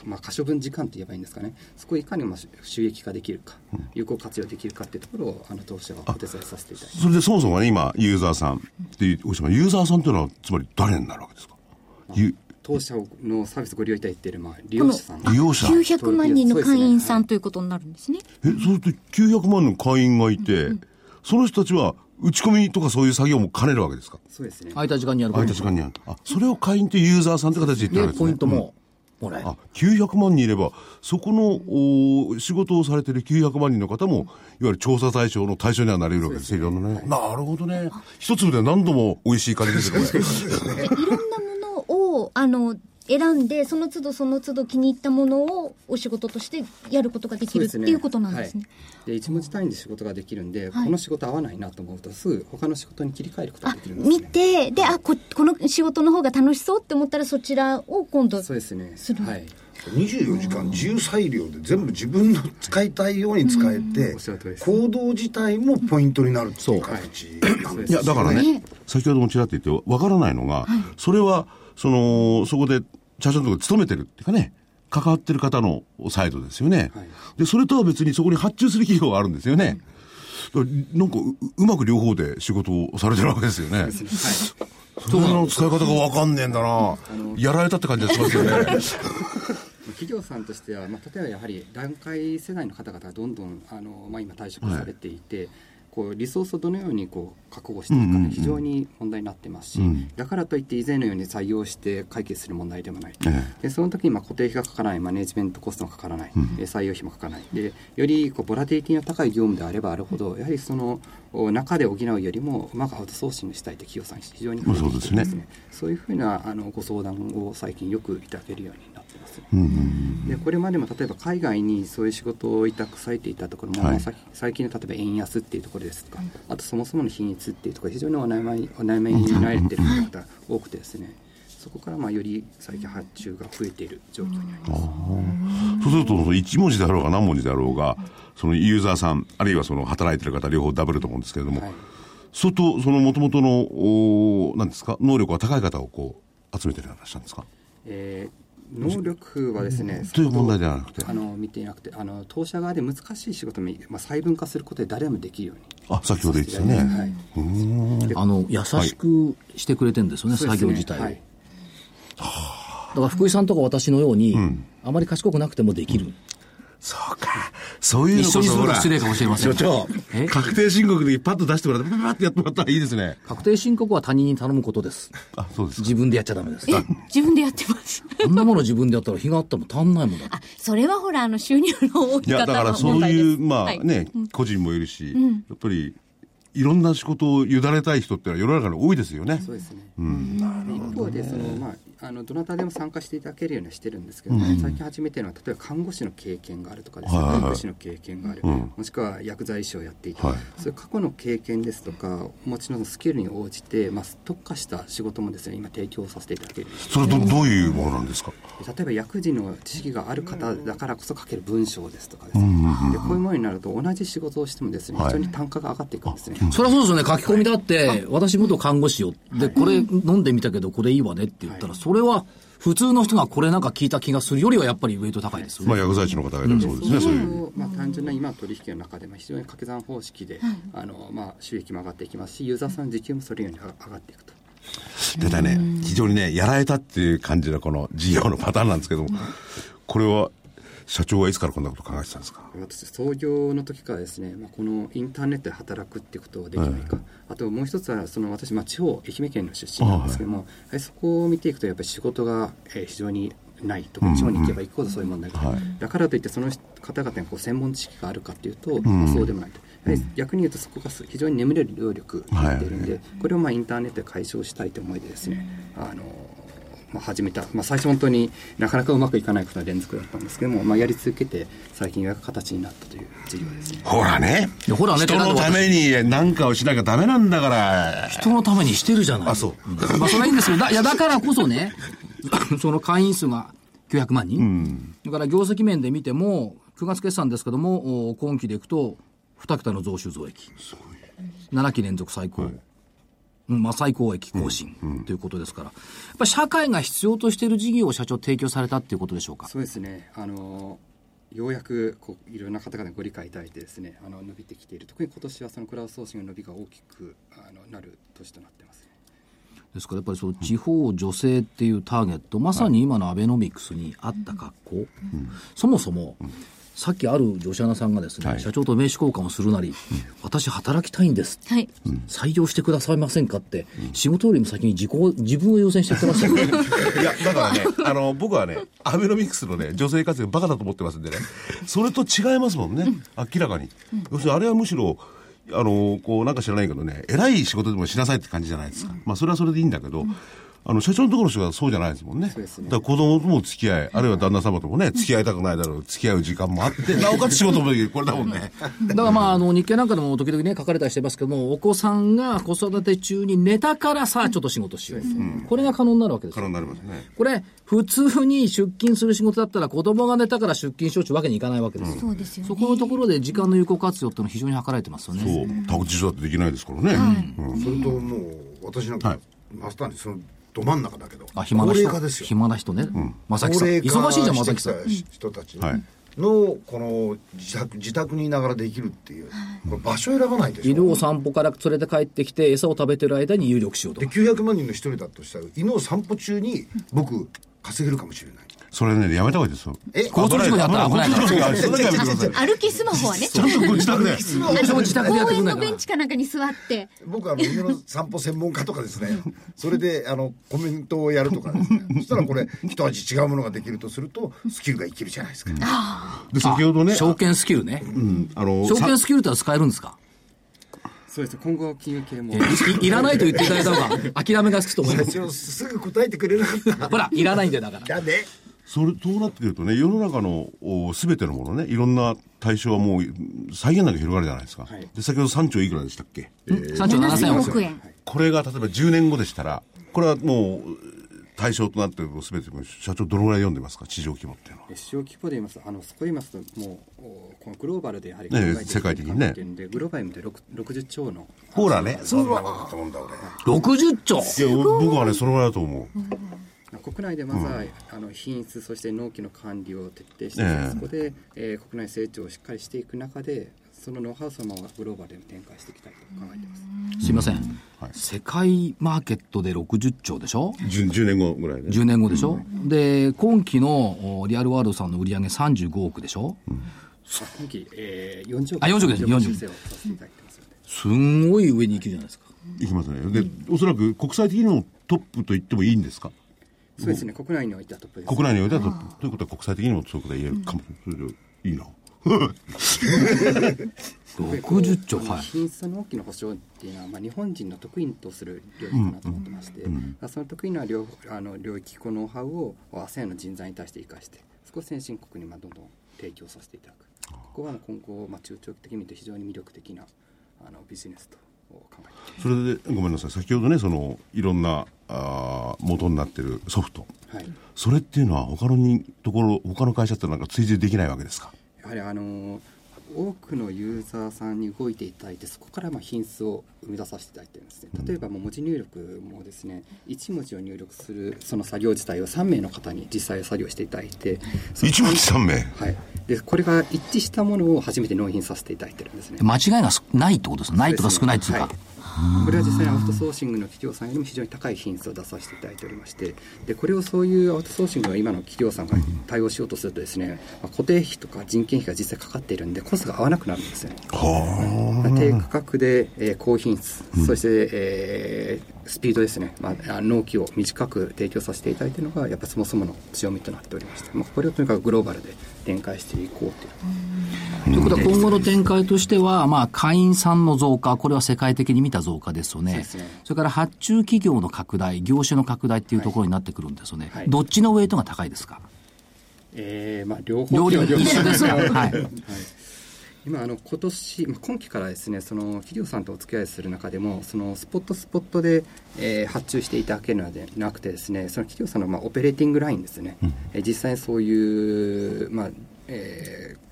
まあ、可処分時間と言えばいいんですかね、そこをいかにまあ収益化できるか、有効活用できるかっていうところを、あの当社はお手伝いさせていただいて。それでそもそもね、今、ユーザーさんっておっしゃるユーザーさんっていうのは、つまり誰になるわけですか？ゆ当社のサービスをご利用いただいているまあ利用者さん利用者。え、900万人の会員さんということになるんですね。そうすると900万の会員がいて、その人たちは打ち込みとかそういう作業も兼ねるわけですか？そうですね、空いた時間にやる空いた時間にある。あ、それを会員というユーザーさんって形で言ってるわで、けですね。ポイントももらえる。あ、900万人いれば、そこの、お仕事をされてる900万人の方も、いわゆる調査対象の対象にはなれるわけですよ。いろんなね。なるほどね。一粒で何度も美味しい感じですね。これいろんなを、あの、選んで、その都度その都度気に入ったものをお仕事としてやることができるっていうことなんですね。はい、で一文字単位で仕事ができるんで、はい。この仕事合わないなと思うとすぐ他の仕事に切り替えることができるんです、ね、見て、で、あ、こ、この仕事の方が楽しそうって思ったらそちらを今度。そうですね。する。はい。24時間自由裁量で全部自分の使いたいように使えて行動自体もポイントになるっていう形なんですいや、だからね、先ほどもちらっと言って、わからないのが、それは、その、そこで、社長のところに勤めてるっていうかね、関わってる方のサイドですよね。はいで、それとは別にそこに発注する企業があるんですよね。だからなんかう、うまく両方で仕事をされてるわけですよね。それの使い方がわかんねえんだな。やられたって感じがしますよね。[LAUGHS] 企業さんとしては、まあ、例えばやはり段階世代の方々がどんどんあの、まあ、今退職されていて、こうリソースをどのようにこう確保していくかうんうんうん。で非常に問題になってますし、うん。だからといって以前のように採用して解決する問題でもない、えでその時にまあ固定費がかからないマネジメントコストがかからない、え採用費もかからない。でよりこうボラティリティの高い業務であればあるほどやはりそのお中で補うよりもうまくアウトソーシングしたいと企業さん非常に増えてきてそうですね。そういうふうなあのご相談を最近よくいただけるようにす。うんうんでこれまでも例えば海外にそういう仕事を委託されていたところも、はい。最近の例えば円安っていうところですとか、あとそもそもの品質っていうところで非常にお悩みお悩みになられている方が多くてですねそこからまあより最近発注が増えている状況にあります。そうすると、その1文字であろうが何文字であろうが、そのユーザーさん、あるいはその働いてる方、両方ダブルと思うんですけれども、はい。相当、その元々の、おなんですか、能力が高い方をこう、集めてるようなんですか？えー能力はですね、という問題ではなくて。あの見ていなくてあの当社側で難しい仕事も、まあ、細分化することで誰でもできるようにあ、先ほど言ってたね。はい、あの、優しくしてくれてんですよね、そうですね作業自体を。はい。だから福井さんとか私のように、あまり賢くなくてもできる。そうか。そういうのにするほらと失礼かもしれません所長え、確定申告でパッと出してもらって、パッパッとやってもらったらいいですね。確定申告は他人に頼むことです。あ、そうですか。自分でやっちゃダメです。自分でやってます。あんなもの自分でやったら日があっても足んないもんだって。あ、それはほら、あの、収入の大いや、き方のだからそう。いう、まはいあね、個人もいるし、やっぱり、いろんな仕事を委ねたい人ってのは世の中に多いですよね。そうですね。一方でそのまああのどなたでも参加していただけるようにはしてるんですけど、最近始めてるのは例えば看護師の経験があるとかですね、はいはいはい。看護師の経験がある、うん。もしくは薬剤師をやっていた、はい。そういう過去の経験ですとかお持ちのスキルに応じてまあ特化した仕事もですね今提供させていただけるそれど、どういうものなんですか？例えば薬事の知識がある方だからこそ書ける文章ですとかですね、でこういうものになると同じ仕事をしてもですね、はい。非常に単価が上がっていくんですね。それはそうですよね。書き込みだって、私元看護師よ。で、これ飲んでみたけど、これいいわねって言ったら、それは普通の人がこれなんか聞いた気がするよりはやっぱりウェイト高いですよね。まあ、薬剤師の方がそうですね、そういう。まあ、単純な今の取引の中で、まあ、非常に掛け算方式で、あのまあ、収益も上がっていきますし、ユーザーさんの時給もそれように上がっていくと。でだね、非常にね、やられたっていう感じのこの事業のパターンなんですけども、これは社長はいつからこんなこと考えてたんですか？私創業の時からですね、まあ、このインターネットで働くっていうことをできないか、あともう一つはその私、まあ、地方愛媛県の出身なんですけども、はい。はい、そこを見ていくとやっぱり仕事が、えー、非常にないとか地方に行けば行くほどそういう問題が、うんうん、だからといってその方々にこう専門知識があるかというと、うん、そうでもないと。逆に言うとそこが非常に眠れる労力になっているんで、はい、これをまあインターネットで解消したいという思いでですね、あのまあ、始めた、まあ、最初本当になかなかうまくいかないことが連続だったんですけども、まあ、やり続けて最近ようやく形になったという事業ですね。ほらね。ほらね人のために何かをしなきゃダメなんだから。人のためにしてるじゃない。あそう、うん、まあそれはいいんですけどだいやだからこそね [COUGHS] その会員数が900万人、うん、だから業績面で見ても9月決算ですけども今期でいくと2桁の増収増益。7期連続最高、はい。まあ、最高益更新ということですから、やっぱり社会が必要としている事業を社長、提供されたっていうことでしょうか？そうですね。あのようやくこういろんな方々ご理解いただいてですねあの伸びてきている。特に今年はそのクラウドソーシングの伸びが大きくあのなる年となってますね。ですからやっぱりその地方女性っていうターゲット、まさに今のアベノミクスに合った格好、うん、そもそも、うんさっきある女子アナさんがですね、はい、社長と名刺交換をするなり、うん、私働きたいんです、はい、採用してくださいませんかって、うん、仕事よりも先に自己自分を優先してってましたね。[LAUGHS] いや、だからね、あの、僕はね、アベノミクスのね、女性活躍バカだと思ってますんでね、それと違いますもんね、うん、明らかに。要するにあれはむしろ、あの、こう、なんか知らないけどね、偉い仕事でもしなさいって感じじゃないですか。まあ、それはそれでいいんだけど、あの、社長のところの人はそうじゃないですもんね。そうですね。だから子供とも付き合い、あるいは旦那様ともね、付き合いたくないだろう、付き合う時間もあって、なおかつ仕事もできる。これだもんね。だからまあ、あの、日経なんかでも時々ね、書かれたりしてますけども、お子さんが子育て中に寝たからさあ、ちょっと仕事しよう。うん、これが可能になるわけです可能になりますね。これ、普通に出勤する仕事だったら、子供が寝たから出勤しようというわけにいかないわけですよ。そうですよ、ね、そこのところで時間の有効活用っていうのは非常に図られてますよね。そう。宅地だってできないですからね。うん、それともう、私なんか、マスターにその、ど真ん中だけど、あ暇な人？暇な人ね、うん、正木さん。忙しいじゃん正木さん。人たちのこの自宅自宅にいながらできるっていう、これ場所選ばないでしょ。犬を散歩から連れて帰ってきて餌を食べてる間に有力しようと。で900万人の一人だとしたら犬を散歩中に僕稼げるかもしれないそれね、やめた方がいいですよ。え、交通事故にあったら危ないから。歩きスマホはね。ちゃんとご自宅で。自宅で公園のベンチかなんかに座って。僕は、あの、犬の散歩専門家とかですね、[LAUGHS] それで、あの、コメントをやるとかですね。そしたらこれ、一味違うものができるとすると、スキルが生きるじゃないですか。で、先ほどね。証券スキルね。うん。あの、証券スキルって使えるんですか？そうです今後金融系もいらないと言っていただいた方が諦めがつくと思いますすぐ答えてくれなかったほらいらないんだよだからだねそれ、そうなってくるとね、世の中のすべてのものね、いろんな対象はもう、再現だけ広がるじゃないですか。はい、で、先ほど3兆いくらでしたっけ、えー、?3 兆7000億円。これが例えば10年後でしたら、これはもう、対象となっているすべて、社長、どのぐらい読んでますか、市場規模っていうのは。市場規模で言いますと、あのそこで言いますと、もう、このグローバルでやはり、ね、世界的にね。グローバルで60兆の。ほらね、そうだと思うんだ、俺。60兆いや、僕はね、そのぐらいだと思う。うん国内でまずは、うん、あの品質そして納期の管理を徹底して、えそこで、えー、国内成長をしっかりしていく中でそのノウハウそのままグローバルで展開していきたいと考えています。すいません、はい、世界マーケットで60兆でしょ？10, 10年後ぐらいで10年後でしょ、うん、で今期のリアルワールドさんの売り上げ35億でしょ、うん、今期、えー、40億。あ40億です。40億すんごい上に行くじゃないですか。いきますねでおそらく国際的にもトップと言ってもいいんですか？そうですね、国内においてはトップです。国内においてはトップ。ということは国際的にもそういうことが言えるかも。それでいいな。[LAUGHS] 60兆、はい、品質の大きな保証っていうのは、まあ、日本人の得意とする領域かなと思ってまして、うんうん、その得意な領あの領域、このノウハウを ASEAN の人材に対して生かして、少し先進国にまあどんどん提供させていただく。ここは今後、まあ、中長期的に見ると非常に魅力的なあのビジネスとそれでごめんなさい。先ほどねそのいろんなあ元になってるソフト、はい、それっていうのは他のにところ他の会社ってなんか追随できないわけですか？やはりあの多くのユーザーさんに動いていただいてそこからまあ品質を生み出させていただいてるんですね。例えばもう文字入力もですね1文字を入力するその作業自体を3名の方に実際作業していただいて一文字3名？はい。でこれが一致したものを初めて納品させていただいてるんですね。間違いがないってことですないとか少ないっていうか、はいこれは実際にアウトソーシングの企業さんよりも非常に高い品質を出させていただいておりましてでこれをそういうアウトソーシングが今の企業さんが対応しようとするとですね、まあ、固定費とか人件費が実際かかっているんでコストが合わなくなるんですよね。低価格で、えー高品質、そして、えースピードですね、まあ、あ納期を短く提供させていただいているのがやっぱそもそもの強みとなっておりまして、まあ、これをとにかくグローバルで展開していこうという。ということは今後の展開としては、まあ、会員さんの増加、これは世界的に見た増加ですよね。そね。それから発注企業の拡大、業種の拡大っていうところになってくるんですよね。はい。どっちのウェイトが高いですか？えーまあ、両方。両両一緒ですかはい。はい今あの今年、まあ、今期からですねその企業さんとお付き合いする中でもそのスポットスポットで、えー発注していただけるのでなくてですねその企業さんのまあオペレーティングラインですね、えー実際にそういう、まあえー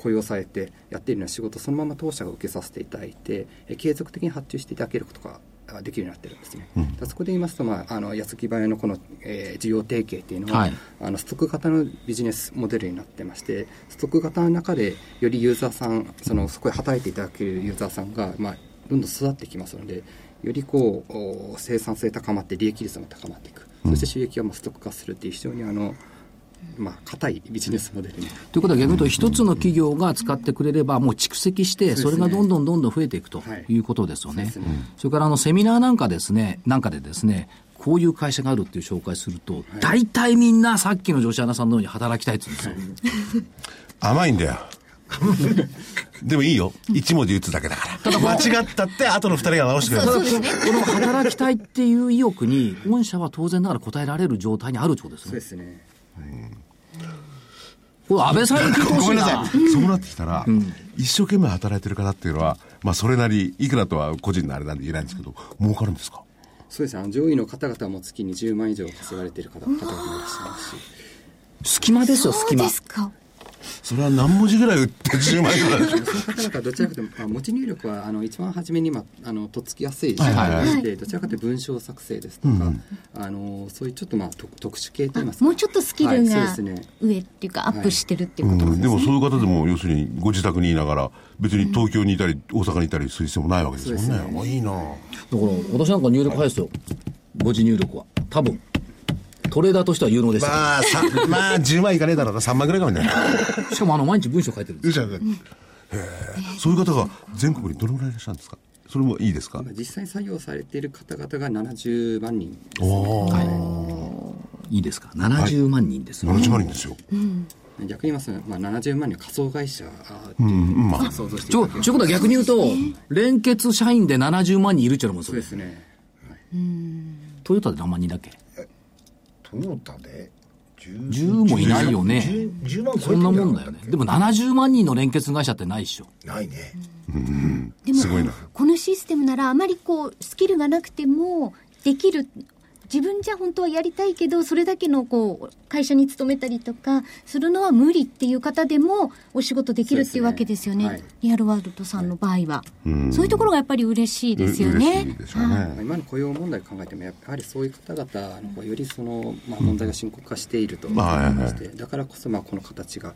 雇用されてやっているような仕事をそのまま当社が受けさせていただいて、えー継続的に発注していただけることがあできるようになってるんですね、だからそこで言いますと、まあ、あの安木早のこの、えー需要提携っていうのは、はい。あのストック型のビジネスモデルになってましてストック型の中でよりユーザーさんそのそこで働いていただけるユーザーさんが、まあ、どんどん育ってきますのでよりこうお生産性高まって利益率も高まっていく、そして収益がもうストック化するっていう非常にあのまあ硬いビジネスモデルにということは逆に言うと、一つの企業が使ってくれれば、もう蓄積して、それがどんどんどんどん増えていくとはいいうことですよね。それからあのセミナーなんかですね、なんかでですね、こういう会社があるっていう紹介すると、大体みんなさっきの女子アナさんのように働きたいって言うんですよ。甘いんだよ。[LAUGHS] でもいいよ。一文字打つだけだから。間違ったって後の二人が直してくれる。この働きたいっていう意欲に、御社は当然ながら応えられる状態にあるってことですそうね。ですねこれ安倍さんに聞いてほしいなごめんなさ。い。そうなってきたら、一生懸命働いてる方っていうのは、まあそれなり、いくらとは個人のあれなんで言えないんですけど、儲かるんですかそうですねあの上位の方々も月に10万以上稼がれている方方々もいらっしゃいますし隙間ですよ、隙間そうで。すか？それは何文字ぐらい売って10万円ぐらいでしょその方々はどちらかというと、まあ、文字入力はあの一番初めに、まあ、あのとっつきやすい手はいはいはい段で、どちらかというと文章作成ですとか、あのそういうちょっと、まあ、特特殊系といいますかもうちょっとスキルはいが上っていうか、アップしてるっていうことうん、なんでね。ですもそういう方でも要するにご自宅にいながら別に東京にいたり大阪にいたりする必要もないわけですもんねねあいいなだから、私なんか入力早いですよ。文字入力は。多分。トレーダーとしては有能ですよ。まあさまあ10万いかねえだろうな。3万ぐらいかもしれないしかもあの、毎日文章書いてるんです。よ。へえ。そういう方が全国にどのぐらいいらっしゃるんですか？それもいいですか？今実際に作業されている方々が70万人ですね。い。いですか ?70 万人ですよ。70万人ですよ、逆に言いますと、まあ、70万人は仮想会社うまあ。想像してちょ、いただけるちょことは逆に言うと、連結社員で70万人いるっちゃうもそうで。すね。トヨタで何万人だっけ？トヨタで 10, 10もいないよね。10, 10万超えてそんなもんだよね。でも70万人の連結会社ってないっしょ。ないねでもすごいなこのシステムならあまりこうスキルがなくてもできる自分じゃ本当はやりたいけどそれだけのこう会社に勤めたりとかするのは無理っていう方でもお仕事できるっていうわけですよね。そうですね。リアルワールドさんの場合は、そういうところがやっぱり嬉しいですよね。嬉しい今の雇用問題を考えてもやはりそういう方々のよりその、まあ、問題が深刻化していると思いまして、だからこそまあこの形が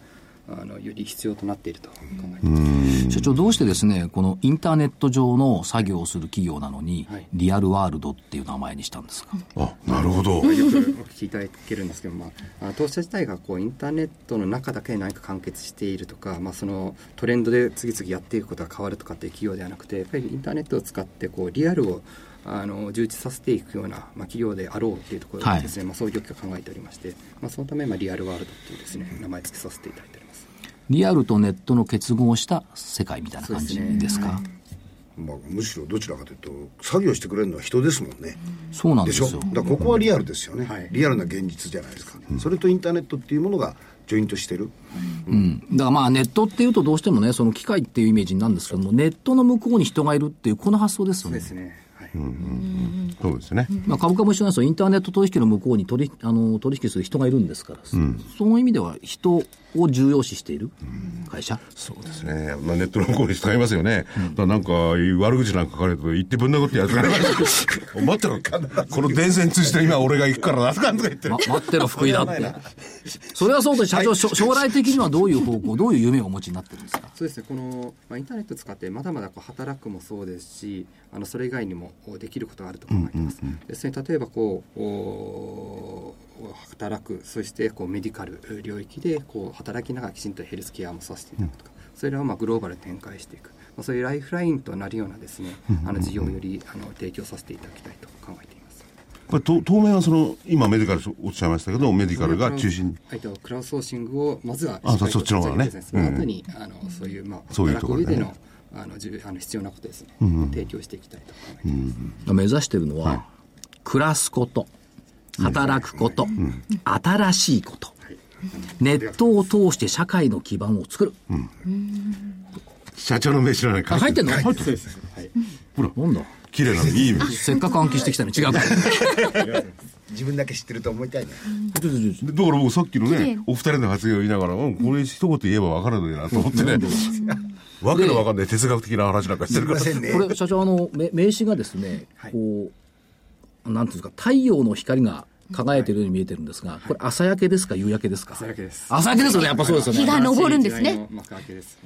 あのより必要となっていると考えています。社長、どうしてですね、このインターネット上の作業をする企業なのに、はい。リアルワールドっていう名前にしたんですか、あなるほど。よくお聞きいただけるんですけど、まあ、あ当社自体がこうインターネットの中だけで何か完結しているとか、まあ、そのトレンドで次々やっていくことが変わるとかっていう企業ではなくてやっぱりインターネットを使ってこうリアルをあの充実させていくような、まあ、企業であろうというところでですね、まあ、創業期が考えておりまして、まあ、そのため、まあ、リアルワールドっていうですね名前付けさせていただいております。リアルとネットの結合した世界みたいな感じですか？まあ、むしろどちらかというと作業してくれるのは人ですもんね、そうなんでですしょ？よ。だからここはリアルですよね、はい。リアルな現実じゃないですか、それとインターネットっていうものがジョイントしてる、うん、だからまあネットっていうとどうしてもね、その機械っていうイメージになるんですけども、ネットの向こうに人がいるっていう、この発想ですよね。そうで。すね、はい。そうですね。まあ、株価も一緒なんですよ。インターネット取引の向こうに取りあの取引する人がいるんですから、その意味では人を重要視している会社？そうですね。まあ、ネットの向こうに使いますよね。だからなんか、悪口なんか書かれると、言ってぶん殴ってやつがね。[LAUGHS] 待ってろ。この電線通じて今俺が行くからな、とか言って。ま、待ってろ、福井だって。それはそうと社長、しょ将来的にはどういう方向、どういう夢をお持ちになってるんですか？そうですねこの、まあ、インターネット使ってまだまだこう働くもそうですしあのそれ以外にもできることがあると考えています、ですね、例えばこうお働くそしてこうメディカル領域でこう働きながらきちんとヘルスケアもさせていただくとか、それをまあグローバルに展開していく、まあ、そういうライフラインとなるようなですね、あの事業をよりあの提供させていただきたいと考えています。これと当面はその、今メディカルおっしゃいましたけど、メディカルが中心。に。えっと、クラウドソーシングをまずはあそっちの方がね。その後に、あのそういうまあそういうところでね。働く上でのあのじゅあの必要なことですね、提供していきたいと考えています。目指してるのは、暮らすこと、働くこと、新しいこと、ネットを通して社会の基盤を作る。社長の名刺の中あ、に入ってんの？入ってる。ほら、なんだ？綺麗なの、いい意味。せっかく暗記してきたのに違う。か [LAUGHS] ら。自分だけ知ってると思いたいねでだから僕さっきのね、お二人の発言を言いながら、うん、これ一言言えば分かるのになと思ってね。わけのわかんない哲学的な話なんかしてるから。すいませんね。これ、社長、あの、め名刺がですね、こう、なんていうんですか、太陽の光が輝いてるように見えてるんですが、これ朝焼けですか、夕焼けですか？朝焼けです。朝焼けですよね、やっぱそうですよね。日が昇るんですね。新しい。時代の幕開けです。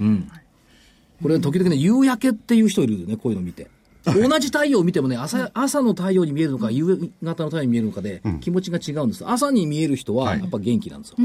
これ、時々ね、夕焼けっていう人いるよね、こういうの見て。同じ太陽を見てもね、朝、朝の太陽に見えるのか、夕方の太陽に見えるのかで、気持ちが違うんです。朝に見える人は、やっぱ元気なんですよ。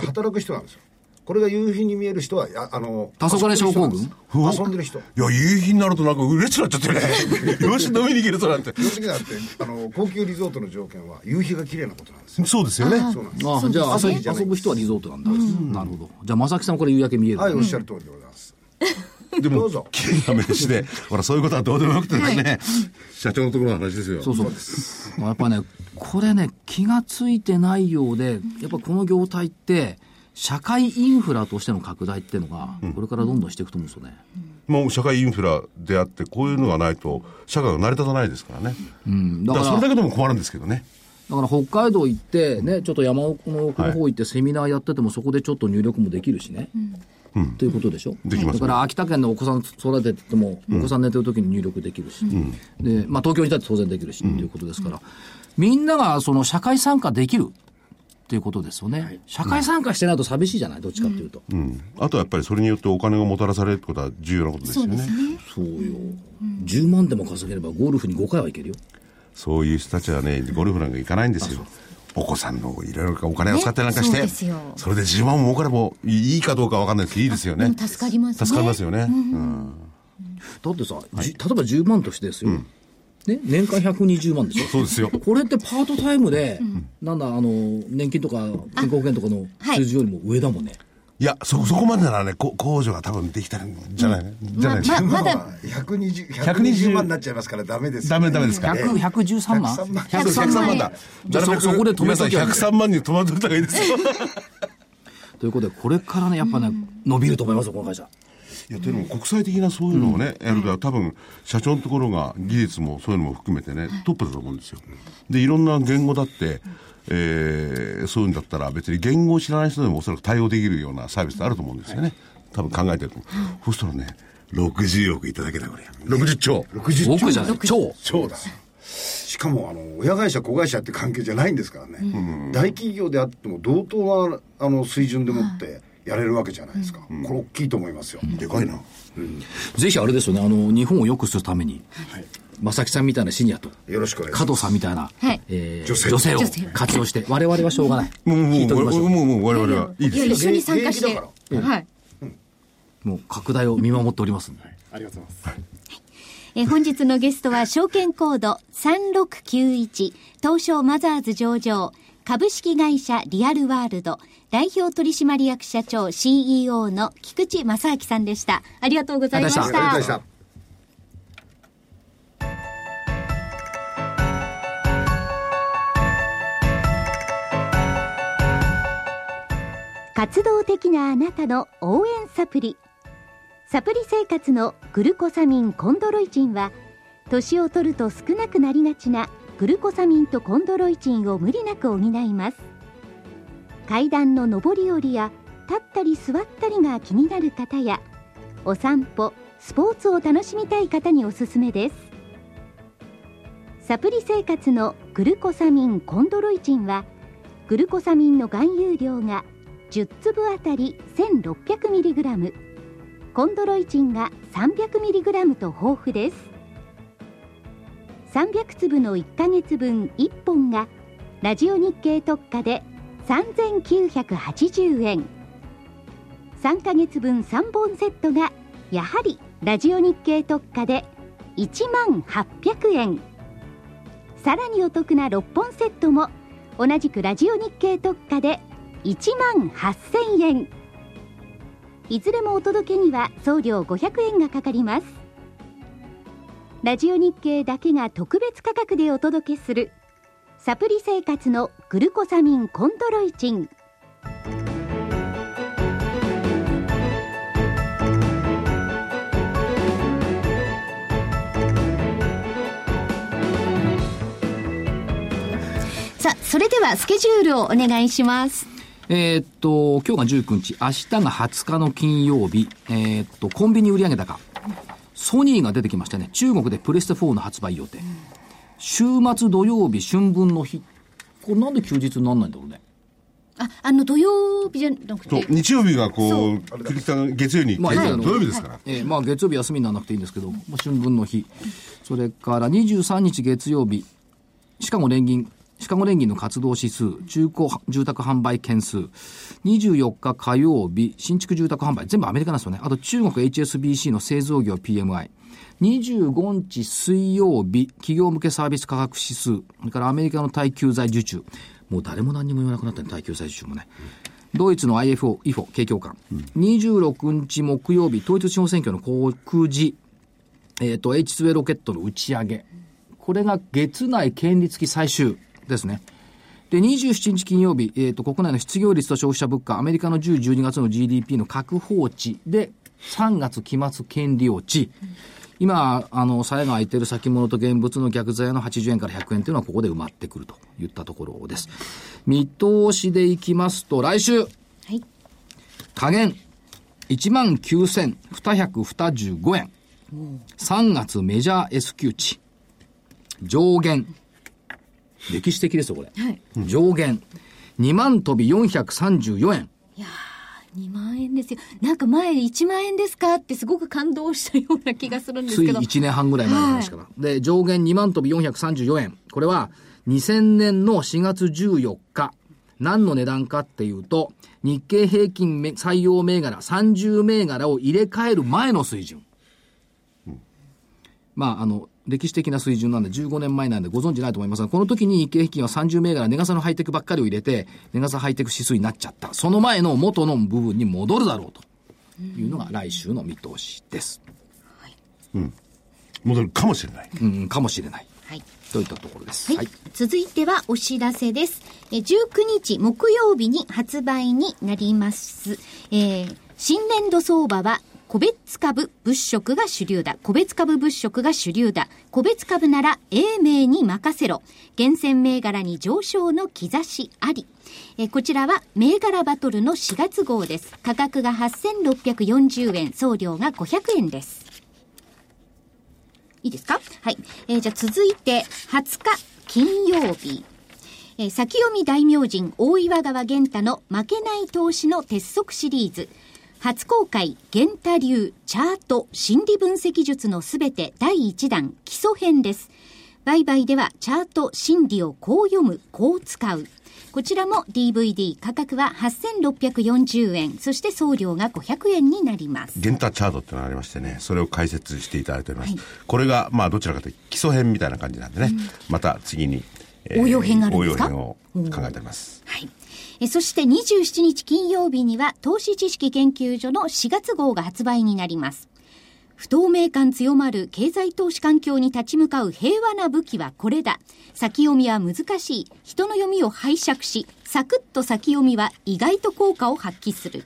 働く人なんですよこれが夕日に見える人はやあの黄昏症候群？遊んでる人いや、夕日になるとなんか嬉しくなっちゃってね。よし、飲みに行けるとなんて。基本的にはだってあの高級リゾートの条件は夕日が綺麗なことなんですよそうですよね。そうなんですああじゃあ遊びじゃない遊ぶ人はリゾートなんだ。なるほど。じゃあ、正木さんこれ夕焼け見える。はいおっしゃる通りでございますでもどうぞ、綺麗な名刺で、ほら、そういうことはどうでもよくてですね、社長のところの話ですよ。そうそう。やっぱね、これね、気がついてないようで、やっぱこの業態って、社会インフラとしての拡大っていうのが、これからどんどんしていくと思うんですよね。もう社会インフラであって、こういうのがないと、社会が成り立たないですからね。うん。だだから、から、それだけでも困るんですけどね。だから北海道行って、ね、ちょっと山奥の奥の方行ってセミナーやってても、そこでちょっと入力もできるしね。ということでしょ？できますね。だから秋田県のお子さん育ててても、お子さん寝てる時に入力できるし、で、まあ東京にいたって当然できるし、ということですから、みんながその社会参加できるっていうことですよね。社会参加してないと寂しいじゃない？どっちかっていうと。うん。あとはやっぱりそれによってお金がもたらされるってことは重要なことですよね。そうよ。10万でも稼げればゴルフに5回は行けるよ。そういう人たちはね、ゴルフなんか行かないんですよ。お子さんのいろいろお金を使ってなんかして、ねそうですよそれで10万も儲かればいいかどうかわかんないですけど、いいですよね。助かりますね助かりますよね。うんだってさ、じ例えば10万としてですよ。ね、年間120万でしょ？そうですよ。これってパートタイムで、なんだ、あの、年金とか健康保険とかのはい数字よりも上だもんね。いや、そ、そこまでならね、こ控除が多分できたんじゃない、じゃないですか。ままだまあ120 120万になっちゃいますからダメですダメダメですか？100 113万？103万100 103万だ。じゃあそそこで止めときゃいい103万に止まっといた方がいいですよ。[LAUGHS] ということで、これからね、やっぱね、伸びると思いますよ、この会社。いや、でも国際的なそういうのをね、やると多分、社長のところが技術もそういうのも含めてね、トップだと思うんですよ。で、いろんな言語だって、えーそういうんだったら別に言語を知らない人でもおそらく対応できるようなサービスってあると思うんですよね。多分考えてると思う。そうしたらね、60億いただけだ、これ。60兆。60億じゃない、超。超だしかもあの親会社子会社って関係じゃないんですからね、大企業であっても同等なあの水準でもってやれるわけじゃないですか、これ大きいと思いますよ、でかいな。ぜひあれですよね、あの、日本を良くするために、正木さんみたいなシニアと、よろしくお願いします。加藤さんみたいな、はい。えー女性。女性を活用して、我々はしょうがない。[LAUGHS] もう、もう、もう、もう、もう、我々はいいですよ。いや一緒に参加して。はい。もう拡大を見守っておりますんで。ありがとうございます。え本日のゲストは証券コード3691東証マザーズ上場株式会社リアルワールド代表取締役社長 CEO の菊池正明さんでした。ありがとうございましあありがとうございたまし。た活動的なあなたの応援サプリサプリ生活のグルコサミンコンドロイチンは年を取ると少なくなりがちなグルコサミンとコンドロイチンを無理なく補います階段の上り下りや立ったり座ったりが気になる方やお散歩スポーツを楽しみたい方におすすめです。サプリ生活のグルコサミンコンドロイチンはグルコサミンの含有量が10粒あたり 1600mg コンドロイチンが 300mg と豊富です。300粒の1ヶ月分1本がラジオ日経特価で3980円。3ヶ月分3本セットがやはりラジオ日経特価で1万800円。さらにお得な6本セットも同じくラジオ日経特価で1万8000円。いずれもお届けには送料500円がかかります。ラジオ日経だけが特別価格でお届けするサプリ生活のグルコサミンコントロイチン。さあそれではスケジュールをお願いします。えーっと、今日が19日、明日が20日の金曜日、えーっと、コンビニ売上高、ソニーが出てきましたね。中国でプレステ4の発売予定。週末土曜日、春分の日。これなんで休日にならないんだろうね。ああの土曜日じゃなくて日曜日がこう、栗木さんが月曜に行って、まあ土曜日ですから。えーまあ月曜日休みにならなくていいんですけど、まあ、春分の日。それから23日月曜日、シカゴ連銀、シカゴ連銀の活動指数、中古住宅販売件数、24日火曜日、新築住宅販売、全部アメリカなんですよね。あと中国 HSBC の製造業 PMI。25日水曜日、企業向けサービス価格指数、それからアメリカの耐久財受注。もう誰も何にも言わなくなったね、耐久財受注もね。ドイツの IFO、IFO、景況感。26日木曜日、統一地方選挙の航空時、えっ、と、H2A ロケットの打ち上げ。これが月内権利付き最終ですね。で、27日金曜日、えっ、と、国内の失業率と消費者物価、アメリカの10、12月の GDP の確報値で、3月期末権利落ち。今、あの、さえが空いてる先物と現物の逆材の80円から100円というのはここで埋まってくるといったところです。見通しでいきますと、来週、はい下限、19,225円。3月メジャー S q 値。上限。歴史的ですよ、これ。はい上限。2万飛び434円。いやー2万円ですよなんか前1万円ですかってすごく感動したような気がするんですついけど1年半ぐらい前の話から。で、上限2万飛び434円。これは2000年の4月14日。何の値段かっていうと、日経平均め採用銘柄30銘柄を入れ替える前の水準。まあ、あの、歴史的な水準なんで15年前なんでご存知ないと思いますが、この時に日経平均は30銘柄、ネガサのハイテクばっかりを入れて、ネガサハイテク指数になっちゃった。その前の元の部分に戻るだろうというのが来週の見通しです。戻るかもしれない。うん、かもしれない。はいといったところです。はい、続いてはお知らせです。えー19日木曜日に発売になります。えー新年度相場は個別株物色が主流だ。個別株物色が主流だ。個別株なら英明に任せろ。厳選銘柄に上昇の兆しあり。えこちらは銘柄バトルの4月号です。価格が8640円、送料が500円です。いいですか？はい。えーじゃあ続いて、20日金曜日。えー先読み大明神大岩川源太の負けない投資の鉄則シリーズ。初公開、源太流、チャート、心理分析術のすべて第1弾、基礎編です。売買ではチャート、心理をこう読む、こう使う。こちらも DVD 価格は8640円、そして送料が500円になります。ゲンタチャートってのがありましてね、それを解説していただいております。これが、まあ、どちらかというと基礎編みたいな感じなんでね、また次に、え応用編があるんですか？応用編を考えております。はい。えそして27日金曜日には投資知識研究所の4月号が発売になります。不透明感強まる経済投資環境に立ち向かう平和な武器はこれだ。先読みは難しい。人の読みを拝借し、サクッと先読みは意外と効果を発揮する。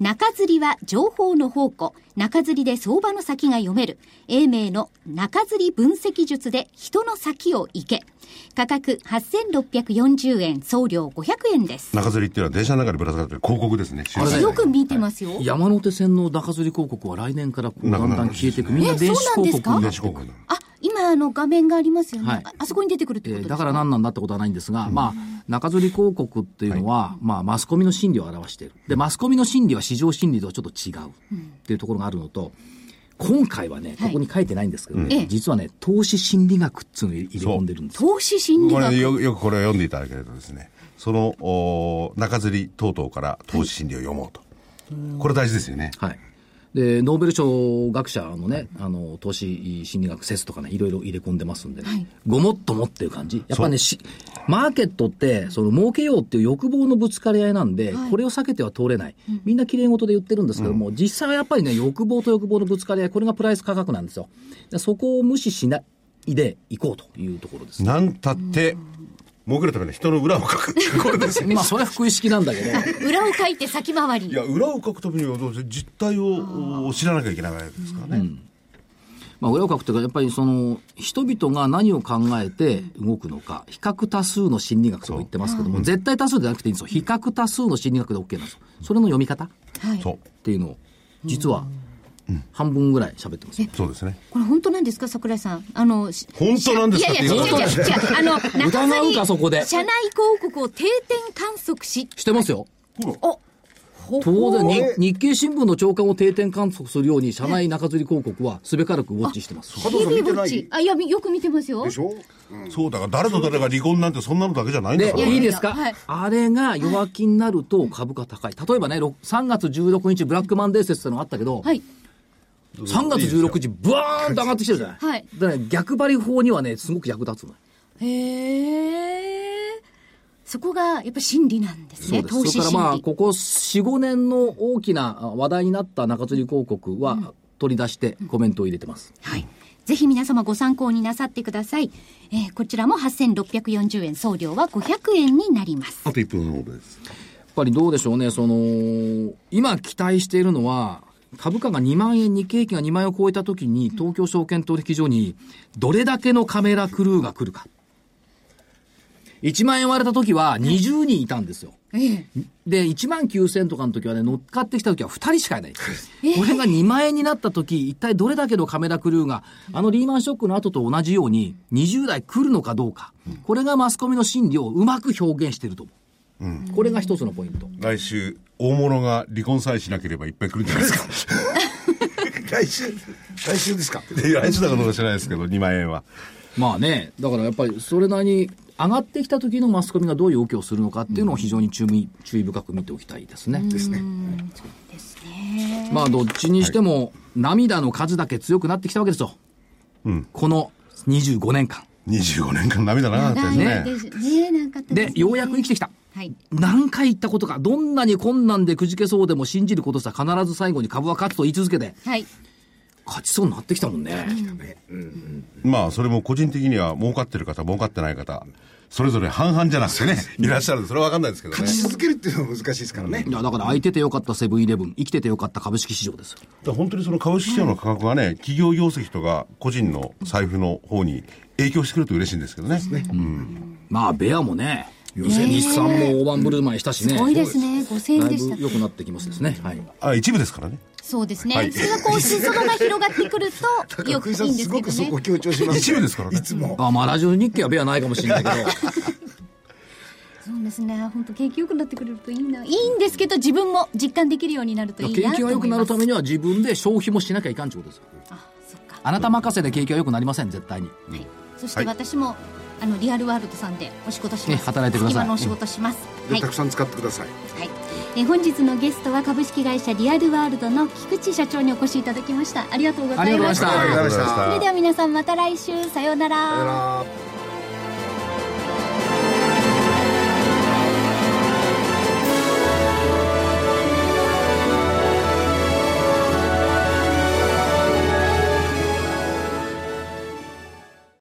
中吊りは情報の宝庫。中吊りで相場の先が読める。英明の中吊り分析術で人の先を行け。価格8640円、送料500円です。中吊りっていうのは電車の中でぶら下がってる広告ですね。よく見てますよ。山手線の中吊り広告は来年からだんだん消えていく。みんな電子えそうなんですか？広告に電子広告。あ、今あの画面がありますよね。はいああそこに出てくるってことですか、えーだから何なんだってことはないんですが、まあ、中吊り広告っていうのは、まあ、マスコミの心理を表している。で、マスコミの心理は市場心理とはちょっと違うっていうところがあるのと、今回はね、ここに書いてないんですけどね、ええ実はね、投資心理学っていうのを入れ込んでるんですよ。投資心理学。これよよくこれを読んでいただけるとですね、そのお中吊り等々から投資心理を読もうと。これ大事ですよね。はい。で、ノーベル賞学者のね、あの、投資心理学説とかね、いろいろ入れ込んでますんでね、ごもっともっていう感じ。やっぱね、し、マーケットって、その、儲けようっていう欲望のぶつかり合いなんで、これを避けては通れない。みんな綺麗事で言ってるんですけども、実際はやっぱりね、欲望と欲望のぶつかり合い、これがプライス価格なんですよ。でそこを無視しないでいこうというところです。なんたって、儲けるために人の裏を書く。これですよ。[LAUGHS] まあ、それは福井式なんだけど、裏を書いて先回りい。や、裏を書くためにはどうせ実態をお知らなきゃいけないわけですからね。まあ、裏を書くというか、やっぱりその、人々が何を考えて動くのか、比較多数の心理学とか言ってますけども、絶対多数じゃなくていいんですよ。比較多数の心理学で OK なんですよ。それの読み方っはい。そう。ていうのを、実は、半分ぐらい喋ってますよ。そうですね。これ本当なんですか？桜井さん。あの、し本当なんですか？いやいや、違う違う違う。あの、[LAUGHS] 中疑うかそこで社内広告を定点観測し、してますよ。お当然えに、日経新聞の長官を定点観測するように、社内中吊り広告はすべからくウォッチしてます。加藤さん見てないウォッチ。あ、いや、よく見てますよで。しょ？そうだから誰と誰が離婚なんてそんなのだけじゃないんだで、から。いいですか、はいあれが弱気になると株価高い。例えばね、ろ3月16日ブラックマンデー説ってのがあったけど、はい。3月16日、ブワーンと上がってきてるじゃない。はいだから逆張り法にはね、すごく役立つの。へえ。そこがやっぱ心理なんですね。そうです。投資それからまあ。ここ4、5年の大きなあ話題になった中吊り広告は、取り出してコメントを入れてます。はい。ぜひ皆様ご参考になさってください。えーこちらも8640円、送料は500円になります。あと1分ほどです。やっぱりどうでしょうね、その、今期待しているのは、株価が2万円、日経平均が2万円を超えたときに、東京証券取引所に、どれだけのカメラクルーが来るか。1万円割れたときは20人いたんですよ。ええ。で、1万9000とかの時はね、乗っかってきた時は2人しかいない。これが2万円になった時、一体どれだけのカメラクルーが、あのリーマンショックの後と同じように、20代来るのかどうか。これがマスコミの心理をうまく表現していると思う。これが一つのポイント。来週、大物が離婚さえしなければいっぱい来るんじゃないですか。[LAUGHS] 来週、来週ですか？いや来週だかどうか知らないですけど、2万円は。まあね、だからやっぱりそれなりに上がってきた時のマスコミがどういう動きをするのかっていうのを非常に注意注意深く見ておきたいですね。ですね。まあどっちにしても涙の数だけ強くなってきたわけですよ。この25年間。25年間涙なかったです長ねい。ですね。なかったですねで、ようやく生きてきた。はい。何回言ったことか、どんなに困難でくじけそうでも信じることさ、必ず最後に株は勝つと言い続けて、はい。勝ちそうになってきたもんね。まあ、それも個人的には儲かってる方、儲かってない方、それぞれ半々じゃなくてね、いらっしゃるんで、それはわかんないですけどね勝。ち続けるっていうのは難しいですからねい。や、だから空いててよかったセブンイレブン、生きててよかった株式市場ですよ。本当にその株式市場の価格がね、企業業績とか個人の財布の方に影響してくると嬉しいんですけどね。まあ、ベアもね、日産も大盤振る舞いしたしね。すごいですね。5000円でしたぶ。良くなってきますですね。はい。あ、一部ですからね。そうですね。はいそれがこう、裾野が広がってくると、[LAUGHS] よくいいんです福井さんすごけどねくそこ。強調します一部ですからねいつも。あまあ、ラジオ日経はベアないかもしれないけど、そうですね。本当景気良くなってくれるといいな。いいんですけど、自分も実感できるようになるといいなと思います。景気が良くなるためには自分で消費もしなきゃいかんってことですよ。あ、そっか。あなた任せで景気は良くなりません、絶対に。はい。そして私も、あの、リアルワールドさんでお仕事します。ね働いてくださいのお仕事します。はいでた。くさん使ってください。はい。えー本日のゲストは株式会社リアルワールドの菊池社長にお越しいただきました。ありがとうございました。それでは皆さんまた来週さようならさよなら